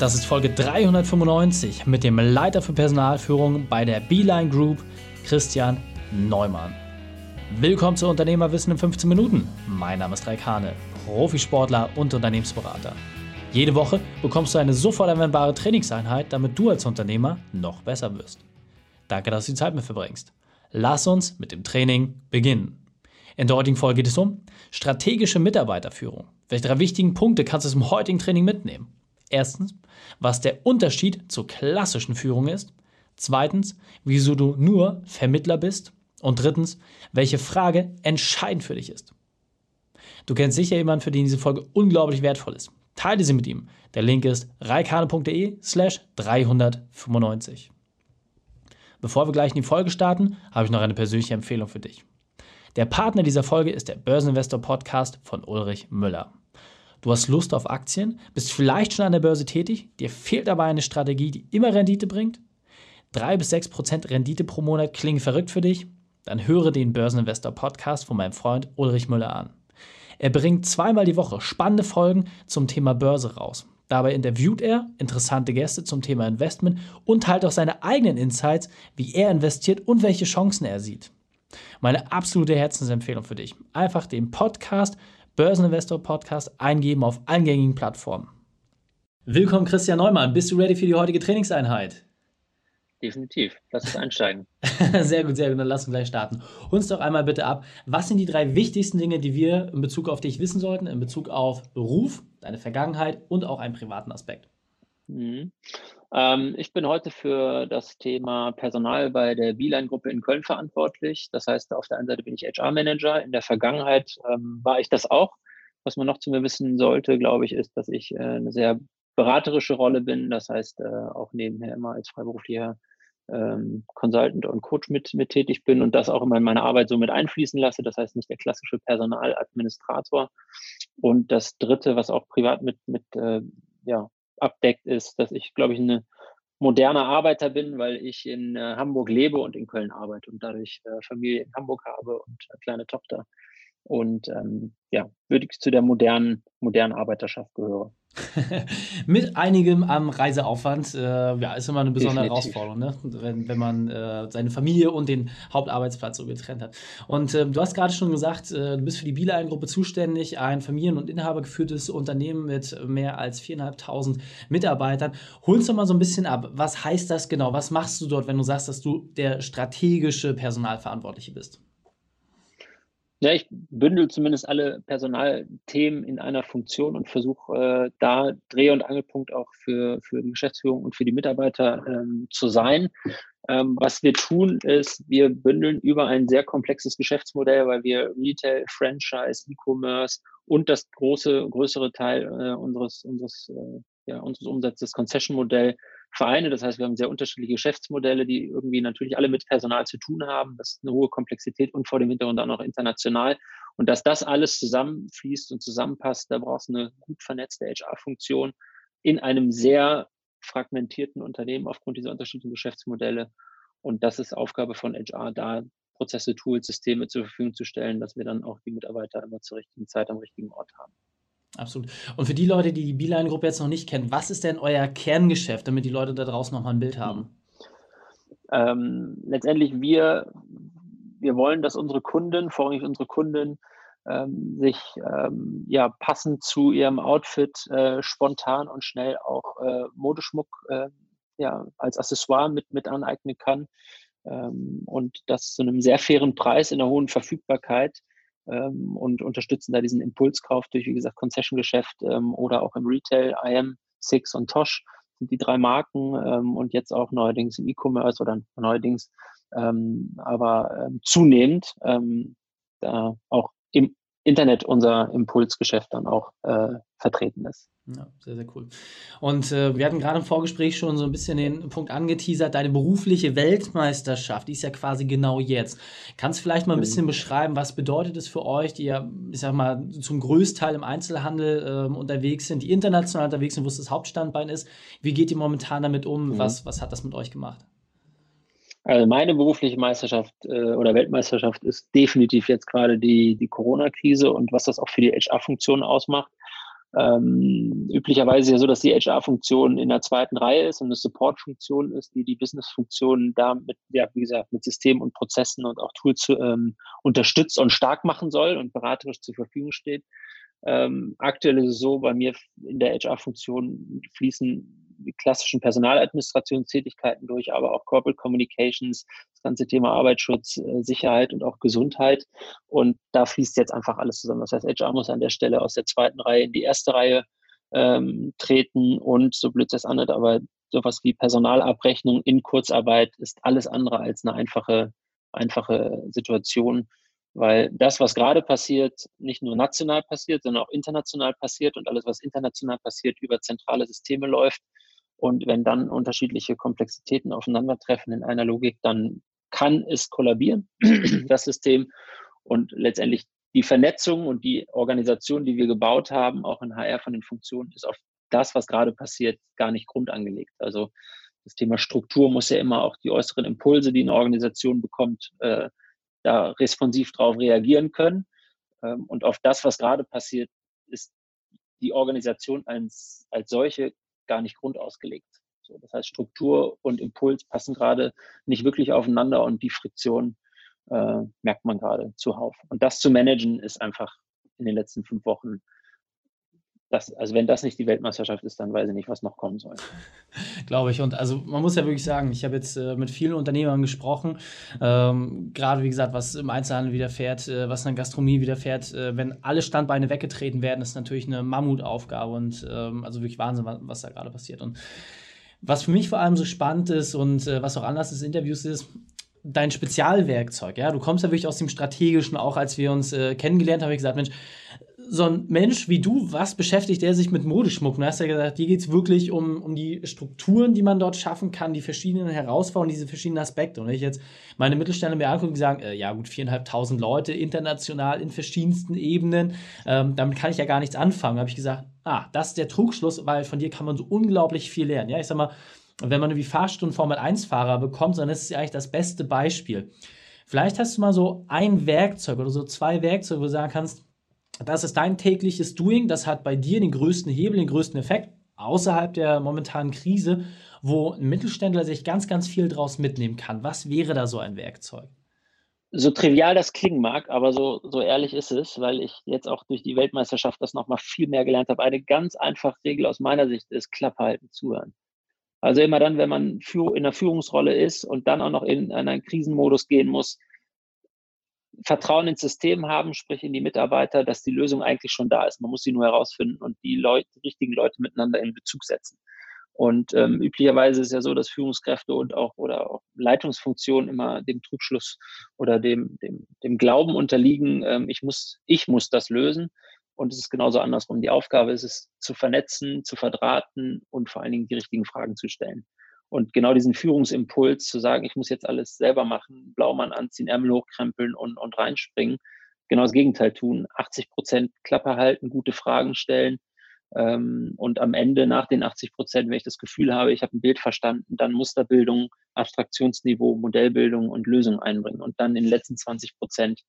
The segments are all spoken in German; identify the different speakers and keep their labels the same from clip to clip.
Speaker 1: Das ist Folge 395 mit dem Leiter für Personalführung bei der Beeline Group, Christian Neumann. Willkommen zu Unternehmerwissen in 15 Minuten. Mein Name ist Raik Hane, Profisportler und Unternehmensberater. Jede Woche bekommst du eine sofort anwendbare Trainingseinheit, damit du als Unternehmer noch besser wirst. Danke, dass du die Zeit mit verbringst. Lass uns mit dem Training beginnen. In der heutigen Folge geht es um strategische Mitarbeiterführung. Welche drei wichtigen Punkte kannst du zum heutigen Training mitnehmen? Erstens, was der Unterschied zur klassischen Führung ist. Zweitens, wieso du nur Vermittler bist. Und drittens, welche Frage entscheidend für dich ist. Du kennst sicher jemanden, für den diese Folge unglaublich wertvoll ist. Teile sie mit ihm. Der Link ist reikane.de slash 395. Bevor wir gleich in die Folge starten, habe ich noch eine persönliche Empfehlung für dich. Der Partner dieser Folge ist der Börseninvestor Podcast von Ulrich Müller. Du hast Lust auf Aktien, bist vielleicht schon an der Börse tätig, dir fehlt aber eine Strategie, die immer Rendite bringt? 3 bis 6 Prozent Rendite pro Monat klingen verrückt für dich? Dann höre den Börseninvestor Podcast von meinem Freund Ulrich Müller an. Er bringt zweimal die Woche spannende Folgen zum Thema Börse raus. Dabei interviewt er interessante Gäste zum Thema Investment und teilt auch seine eigenen Insights, wie er investiert und welche Chancen er sieht. Meine absolute Herzensempfehlung für dich. Einfach den Podcast Börseninvestor Podcast eingeben auf allen gängigen Plattformen. Willkommen, Christian Neumann. Bist du ready für die heutige Trainingseinheit?
Speaker 2: Definitiv. Lass uns einsteigen.
Speaker 1: sehr gut, sehr gut. Dann lass uns gleich starten. Uns doch einmal bitte ab. Was sind die drei wichtigsten Dinge, die wir in Bezug auf dich wissen sollten, in Bezug auf Beruf, deine Vergangenheit und auch einen privaten Aspekt?
Speaker 2: Mhm. Ähm, ich bin heute für das Thema Personal bei der Beeline-Gruppe in Köln verantwortlich. Das heißt, auf der einen Seite bin ich HR-Manager. In der Vergangenheit ähm, war ich das auch. Was man noch zu mir wissen sollte, glaube ich, ist, dass ich äh, eine sehr beraterische Rolle bin. Das heißt, äh, auch nebenher immer als freiberuflicher ähm, Consultant und Coach mit, mit tätig bin und das auch immer in meine Arbeit so mit einfließen lasse. Das heißt, nicht der klassische Personaladministrator. Und das Dritte, was auch privat mit, mit äh, ja, abdeckt, ist, dass ich, glaube ich, eine moderne Arbeiter bin, weil ich in äh, Hamburg lebe und in Köln arbeite und dadurch äh, Familie in Hamburg habe und eine kleine Tochter. Und ähm, ja, würde ich zu der modernen, modernen Arbeiterschaft gehöre.
Speaker 1: Mit einigem am Reiseaufwand. Äh, ja, ist immer eine besondere Definitiv. Herausforderung, ne? wenn, wenn man äh, seine Familie und den Hauptarbeitsplatz so getrennt hat. Und äh, du hast gerade schon gesagt, äh, du bist für die Bielein-Gruppe zuständig, ein familien- und inhabergeführtes Unternehmen mit mehr als 4.500 Mitarbeitern. Hol uns doch mal so ein bisschen ab. Was heißt das genau? Was machst du dort, wenn du sagst, dass du der strategische Personalverantwortliche bist?
Speaker 2: Ja, ich bündel zumindest alle Personalthemen in einer Funktion und versuche äh, da Dreh- und Angelpunkt auch für, für die Geschäftsführung und für die Mitarbeiter ähm, zu sein. Ähm, was wir tun, ist, wir bündeln über ein sehr komplexes Geschäftsmodell, weil wir Retail, Franchise, E-Commerce und das große, größere Teil äh, unseres, unseres, äh, ja, unseres Umsatzes, Concession-Modell Vereine. Das heißt, wir haben sehr unterschiedliche Geschäftsmodelle, die irgendwie natürlich alle mit Personal zu tun haben. Das ist eine hohe Komplexität und vor dem Hintergrund auch noch international. Und dass das alles zusammenfließt und zusammenpasst, da brauchst du eine gut vernetzte HR-Funktion in einem sehr fragmentierten Unternehmen aufgrund dieser unterschiedlichen Geschäftsmodelle. Und das ist Aufgabe von HR, da Prozesse, Tools, Systeme zur Verfügung zu stellen, dass wir dann auch die Mitarbeiter immer zur richtigen Zeit am richtigen Ort haben.
Speaker 1: Absolut. Und für die Leute, die die Beeline-Gruppe jetzt noch nicht kennen, was ist denn euer Kerngeschäft, damit die Leute da draußen nochmal ein Bild haben?
Speaker 2: Ähm, letztendlich, wir, wir wollen, dass unsere Kunden, vorrangig unsere Kunden, ähm, sich ähm, ja, passend zu ihrem Outfit äh, spontan und schnell auch äh, Modeschmuck äh, ja, als Accessoire mit, mit aneignen kann. Ähm, und das zu einem sehr fairen Preis in der hohen Verfügbarkeit ähm, und unterstützen da diesen Impulskauf durch, wie gesagt, Concession-Geschäft ähm, oder auch im Retail. IM, Six und Tosh sind die drei Marken ähm, und jetzt auch neuerdings im E-Commerce oder neuerdings, ähm, aber ähm, zunehmend ähm, da auch im Internet unser Impulsgeschäft dann auch äh, vertreten ist.
Speaker 1: Ja, sehr, sehr cool. Und äh, wir hatten gerade im Vorgespräch schon so ein bisschen den Punkt angeteasert, deine berufliche Weltmeisterschaft, die ist ja quasi genau jetzt. Kannst du vielleicht mal ein mhm. bisschen beschreiben, was bedeutet es für euch, die ja, ich sag mal, zum Größteil im Einzelhandel äh, unterwegs sind, die international unterwegs sind, wo es das Hauptstandbein ist. Wie geht ihr momentan damit um? Mhm. Was, was hat das mit euch gemacht?
Speaker 2: Also meine berufliche Meisterschaft äh, oder Weltmeisterschaft ist definitiv jetzt gerade die, die Corona-Krise und was das auch für die HR-Funktion ausmacht. Ähm, üblicherweise ja so, dass die HR-Funktion in der zweiten Reihe ist und eine Support-Funktion ist, die die Business-Funktion da mit, ja, wie gesagt, mit Systemen und Prozessen und auch Tools ähm, unterstützt und stark machen soll und beraterisch zur Verfügung steht. Ähm, aktuell ist es so, bei mir in der HR-Funktion fließen klassischen Personaladministrationstätigkeiten durch, aber auch Corporate Communications, das ganze Thema Arbeitsschutz, äh, Sicherheit und auch Gesundheit. Und da fließt jetzt einfach alles zusammen. Das heißt, HR muss an der Stelle aus der zweiten Reihe in die erste Reihe ähm, treten und so blöd es anhört, aber sowas wie Personalabrechnung in Kurzarbeit ist alles andere als eine einfache, einfache Situation weil das, was gerade passiert, nicht nur national passiert, sondern auch international passiert und alles, was international passiert, über zentrale Systeme läuft. Und wenn dann unterschiedliche Komplexitäten aufeinandertreffen in einer Logik, dann kann es kollabieren, das System. Und letztendlich die Vernetzung und die Organisation, die wir gebaut haben, auch in HR von den Funktionen, ist auf das, was gerade passiert, gar nicht grundangelegt. Also das Thema Struktur muss ja immer auch die äußeren Impulse, die eine Organisation bekommt, äh, da responsiv darauf reagieren können. Ähm, und auf das, was gerade passiert, ist die Organisation als, als solche gar nicht grundausgelegt. So, das heißt, Struktur und Impuls passen gerade nicht wirklich aufeinander und die Friktion äh, merkt man gerade zuhauf. Und das zu managen ist einfach in den letzten fünf Wochen das, also wenn das nicht die Weltmeisterschaft ist, dann weiß ich nicht, was noch kommen soll.
Speaker 1: Glaube ich. Und also man muss ja wirklich sagen, ich habe jetzt äh, mit vielen Unternehmern gesprochen, ähm, gerade wie gesagt, was im Einzelhandel widerfährt, äh, was in der Gastronomie widerfährt, äh, wenn alle Standbeine weggetreten werden, ist natürlich eine Mammutaufgabe und ähm, also wirklich Wahnsinn, was, was da gerade passiert. Und was für mich vor allem so spannend ist und äh, was auch Anlass des Interviews ist, dein Spezialwerkzeug, ja, du kommst ja wirklich aus dem Strategischen, auch als wir uns äh, kennengelernt haben, habe ich gesagt, Mensch, so ein Mensch wie du, was beschäftigt der sich mit Modeschmuck? Du hast ja gesagt, hier geht es wirklich um, um die Strukturen, die man dort schaffen kann, die verschiedenen Herausforderungen, diese verschiedenen Aspekte. Und wenn ich jetzt meine Mittelstände mir angucke, die sagen, äh, ja gut, viereinhalbtausend Leute, international in verschiedensten Ebenen, ähm, damit kann ich ja gar nichts anfangen. habe ich gesagt, ah, das ist der Trugschluss, weil von dir kann man so unglaublich viel lernen. Ja, ich sag mal, wenn man wie Fahrstunden Formel 1-Fahrer bekommt, dann ist es ja eigentlich das beste Beispiel. Vielleicht hast du mal so ein Werkzeug oder so zwei Werkzeuge, wo du sagen kannst, das ist dein tägliches Doing, das hat bei dir den größten Hebel, den größten Effekt außerhalb der momentanen Krise, wo ein Mittelständler sich ganz, ganz viel draus mitnehmen kann. Was wäre da so ein Werkzeug?
Speaker 2: So trivial das klingen mag, aber so, so ehrlich ist es, weil ich jetzt auch durch die Weltmeisterschaft das nochmal viel mehr gelernt habe. Eine ganz einfache Regel aus meiner Sicht ist Klappe halten, zuhören. Also immer dann, wenn man in einer Führungsrolle ist und dann auch noch in einen Krisenmodus gehen muss, Vertrauen ins System haben, sprich in die Mitarbeiter, dass die Lösung eigentlich schon da ist. Man muss sie nur herausfinden und die Leute, richtigen Leute miteinander in Bezug setzen. Und ähm, üblicherweise ist ja so, dass Führungskräfte und auch oder auch Leitungsfunktionen immer dem Trugschluss oder dem, dem, dem Glauben unterliegen, ähm, ich, muss, ich muss das lösen. Und es ist genauso andersrum. Die Aufgabe ist es, zu vernetzen, zu verdrahten und vor allen Dingen die richtigen Fragen zu stellen. Und genau diesen Führungsimpuls zu sagen, ich muss jetzt alles selber machen, Blaumann anziehen, Ärmel hochkrempeln und, und reinspringen, genau das Gegenteil tun. 80 Prozent Klappe halten, gute Fragen stellen. Ähm, und am Ende, nach den 80 Prozent, wenn ich das Gefühl habe, ich habe ein Bild verstanden, dann Musterbildung, Abstraktionsniveau, Modellbildung und Lösung einbringen. Und dann in den letzten 20 Prozent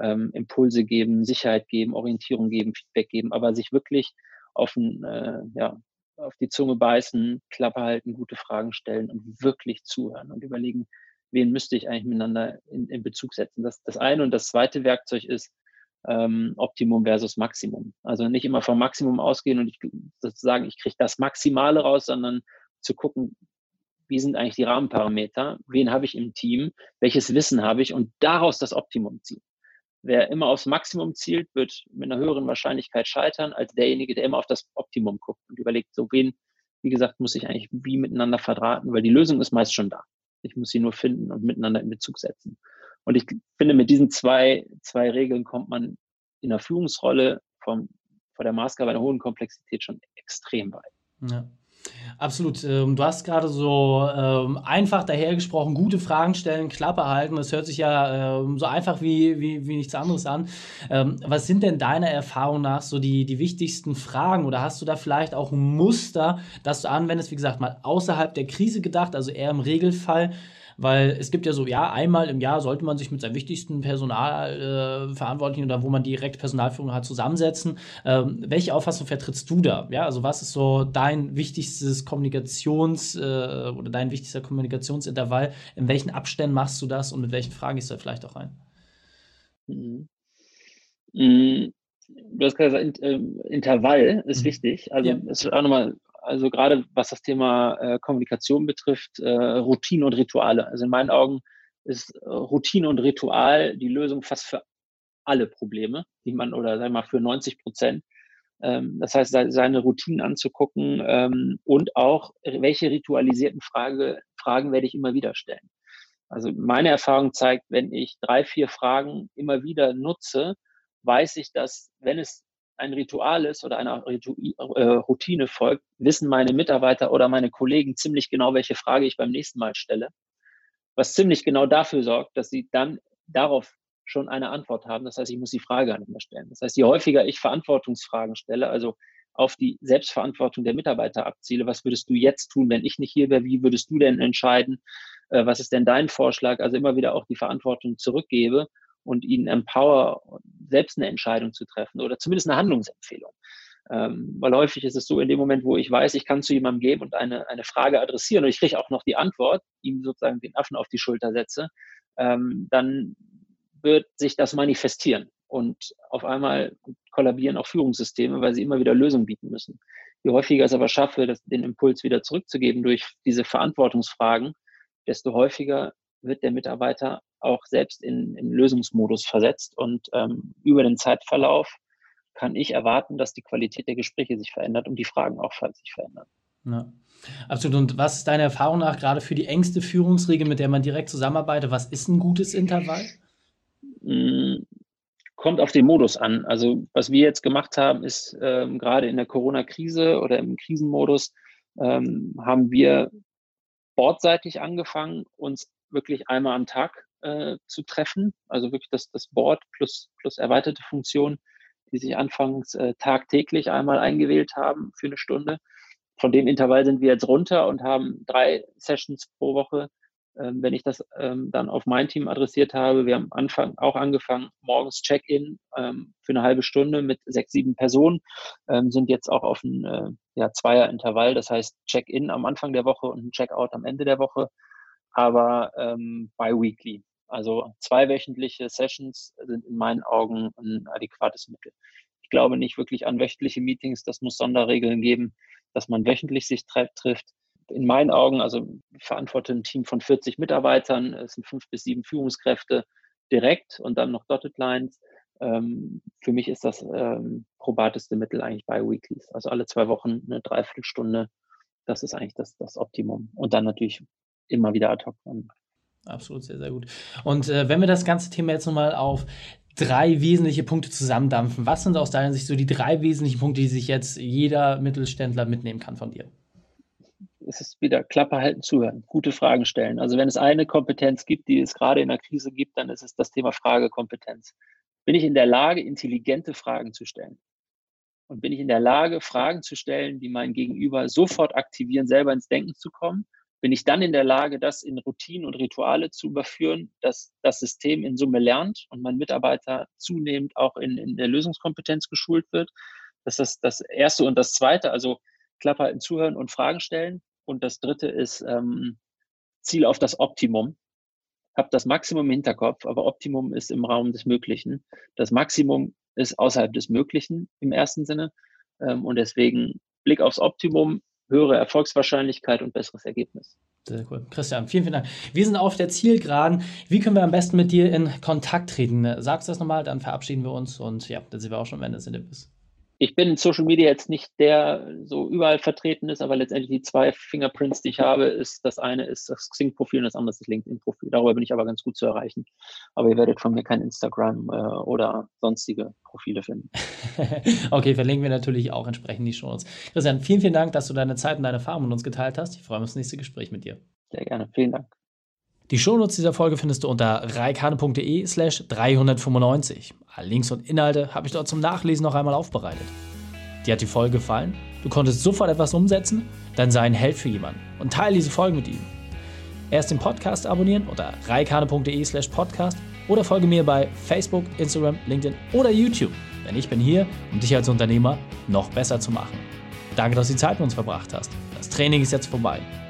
Speaker 2: ähm, Impulse geben, Sicherheit geben, Orientierung geben, Feedback geben, aber sich wirklich auf ein, äh, ja, auf die Zunge beißen, Klappe halten, gute Fragen stellen und wirklich zuhören und überlegen, wen müsste ich eigentlich miteinander in, in Bezug setzen. Das, das eine und das zweite Werkzeug ist ähm, Optimum versus Maximum. Also nicht immer vom Maximum ausgehen und ich, sozusagen, ich kriege das Maximale raus, sondern zu gucken, wie sind eigentlich die Rahmenparameter, wen habe ich im Team, welches Wissen habe ich und daraus das Optimum ziehen. Wer immer aufs Maximum zielt, wird mit einer höheren Wahrscheinlichkeit scheitern als derjenige, der immer auf das Optimum guckt und überlegt, so wen, wie gesagt, muss ich eigentlich wie miteinander verdrahten, weil die Lösung ist meist schon da. Ich muss sie nur finden und miteinander in Bezug setzen. Und ich finde, mit diesen zwei, zwei Regeln kommt man in der Führungsrolle vom, vor der Maßgabe einer hohen Komplexität schon extrem weit.
Speaker 1: Ja. Absolut. Ähm, du hast gerade so ähm, einfach dahergesprochen, gute Fragen stellen, Klappe halten. Das hört sich ja ähm, so einfach wie, wie, wie nichts anderes an. Ähm, was sind denn deiner Erfahrung nach so die, die wichtigsten Fragen? Oder hast du da vielleicht auch ein Muster, das du anwendest, wie gesagt, mal außerhalb der Krise gedacht, also eher im Regelfall? Weil es gibt ja so, ja, einmal im Jahr sollte man sich mit seinem wichtigsten Personalverantwortlichen äh, oder wo man direkt Personalführung hat, zusammensetzen. Ähm, welche Auffassung vertrittst du da? Ja, also was ist so dein wichtigstes Kommunikations- äh, oder dein wichtigster Kommunikationsintervall? In welchen Abständen machst du das und mit welchen Fragen gehst du da vielleicht auch rein?
Speaker 2: Mhm. Mhm. Du hast gesagt, ähm, Intervall ist mhm. wichtig. Also ja. ist auch nochmal also gerade was das Thema äh, Kommunikation betrifft, äh, Routine und Rituale. Also in meinen Augen ist äh, Routine und Ritual die Lösung fast für alle Probleme, die man, oder sagen wir mal für 90 Prozent. Ähm, das heißt, seine Routinen anzugucken ähm, und auch, welche ritualisierten Frage, Fragen werde ich immer wieder stellen. Also meine Erfahrung zeigt, wenn ich drei, vier Fragen immer wieder nutze, weiß ich, dass wenn es ein Ritual ist oder einer äh, Routine folgt, wissen meine Mitarbeiter oder meine Kollegen ziemlich genau, welche Frage ich beim nächsten Mal stelle. Was ziemlich genau dafür sorgt, dass sie dann darauf schon eine Antwort haben. Das heißt, ich muss die Frage nicht mehr stellen. Das heißt, je häufiger ich Verantwortungsfragen stelle, also auf die Selbstverantwortung der Mitarbeiter abziele, was würdest du jetzt tun, wenn ich nicht hier wäre? Wie würdest du denn entscheiden? Äh, was ist denn dein Vorschlag? Also immer wieder auch die Verantwortung zurückgebe und ihnen empower, selbst eine Entscheidung zu treffen oder zumindest eine Handlungsempfehlung. Ähm, weil häufig ist es so, in dem Moment, wo ich weiß, ich kann zu jemandem gehen und eine, eine Frage adressieren und ich kriege auch noch die Antwort, ihm sozusagen den Affen auf die Schulter setze, ähm, dann wird sich das manifestieren. Und auf einmal kollabieren auch Führungssysteme, weil sie immer wieder Lösungen bieten müssen. Je häufiger es aber schaffe, das, den Impuls wieder zurückzugeben durch diese Verantwortungsfragen, desto häufiger wird der Mitarbeiter auch selbst in, in Lösungsmodus versetzt. Und ähm, über den Zeitverlauf kann ich erwarten, dass die Qualität der Gespräche sich verändert und die Fragen auch sich verändern.
Speaker 1: Ja. Absolut. Und was ist deine Erfahrung nach gerade für die engste Führungsregel, mit der man direkt zusammenarbeitet? Was ist ein gutes Intervall?
Speaker 2: Mm, kommt auf den Modus an. Also was wir jetzt gemacht haben, ist ähm, gerade in der Corona-Krise oder im Krisenmodus ähm, haben wir bordseitig angefangen, uns wirklich einmal am Tag äh, zu treffen. Also wirklich das, das Board plus, plus erweiterte Funktionen, die sich anfangs äh, tagtäglich einmal eingewählt haben für eine Stunde. Von dem Intervall sind wir jetzt runter und haben drei Sessions pro Woche. Ähm, wenn ich das ähm, dann auf mein Team adressiert habe, wir haben Anfang auch angefangen, morgens Check-in ähm, für eine halbe Stunde mit sechs, sieben Personen, ähm, sind jetzt auch auf ein äh, ja, Zweier-Intervall, das heißt Check-in am Anfang der Woche und ein Check-out am Ende der Woche aber ähm, bi-weekly. Also zweiwöchentliche Sessions sind in meinen Augen ein adäquates Mittel. Ich glaube nicht wirklich an wöchentliche Meetings. Das muss Sonderregeln geben, dass man wöchentlich sich trifft. In meinen Augen, also verantworte ein Team von 40 Mitarbeitern, es sind fünf bis sieben Führungskräfte direkt und dann noch Dotted Lines. Ähm, für mich ist das ähm, probateste Mittel eigentlich bei Weeklies. Also alle zwei Wochen eine Dreiviertelstunde. Das ist eigentlich das, das Optimum. Und dann natürlich immer wieder ad hoc.
Speaker 1: Absolut, sehr, sehr gut. Und äh, wenn wir das ganze Thema jetzt nochmal auf drei wesentliche Punkte zusammendampfen, was sind aus deiner Sicht so die drei wesentlichen Punkte, die sich jetzt jeder Mittelständler mitnehmen kann von dir?
Speaker 2: Es ist wieder Klappe halten, zuhören, gute Fragen stellen. Also wenn es eine Kompetenz gibt, die es gerade in der Krise gibt, dann ist es das Thema Fragekompetenz. Bin ich in der Lage, intelligente Fragen zu stellen? Und bin ich in der Lage, Fragen zu stellen, die mein Gegenüber sofort aktivieren, selber ins Denken zu kommen bin ich dann in der Lage, das in Routinen und Rituale zu überführen, dass das System in Summe lernt und mein Mitarbeiter zunehmend auch in, in der Lösungskompetenz geschult wird. Das ist das Erste. Und das Zweite, also Klappe halten, zuhören und Fragen stellen. Und das Dritte ist ähm, Ziel auf das Optimum. Hab das Maximum im Hinterkopf, aber Optimum ist im Raum des Möglichen. Das Maximum ist außerhalb des Möglichen im ersten Sinne. Ähm, und deswegen Blick aufs Optimum, höhere Erfolgswahrscheinlichkeit und besseres Ergebnis.
Speaker 1: Sehr cool. Christian, vielen, vielen Dank. Wir sind auf der Zielgeraden. Wie können wir am besten mit dir in Kontakt treten? Sagst du das nochmal, dann verabschieden wir uns und ja, dann sind wir auch schon am Ende des Interviews
Speaker 2: ich bin in Social Media jetzt nicht der so überall vertreten ist, aber letztendlich die zwei Fingerprints, die ich habe, ist das eine ist das Xing-Profil und das andere ist das LinkedIn-Profil. Darüber bin ich aber ganz gut zu erreichen. Aber ihr werdet von mir kein Instagram äh, oder sonstige Profile finden.
Speaker 1: okay, verlinken wir natürlich auch entsprechend die Show Notes. Christian, vielen, vielen Dank, dass du deine Zeit und deine Erfahrungen mit uns geteilt hast. Ich freue mich auf das nächste Gespräch mit dir.
Speaker 2: Sehr gerne. Vielen Dank.
Speaker 1: Die Shownotes dieser Folge findest du unter reikane.de slash 395. Alle Links und Inhalte habe ich dort zum Nachlesen noch einmal aufbereitet. Dir hat die Folge gefallen? Du konntest sofort etwas umsetzen? Dann sei ein Held für jemanden und teile diese Folge mit ihm. Erst den Podcast abonnieren unter reikane.de slash podcast oder folge mir bei Facebook, Instagram, LinkedIn oder YouTube. Denn ich bin hier, um dich als Unternehmer noch besser zu machen. Danke, dass du die Zeit mit uns verbracht hast. Das Training ist jetzt vorbei.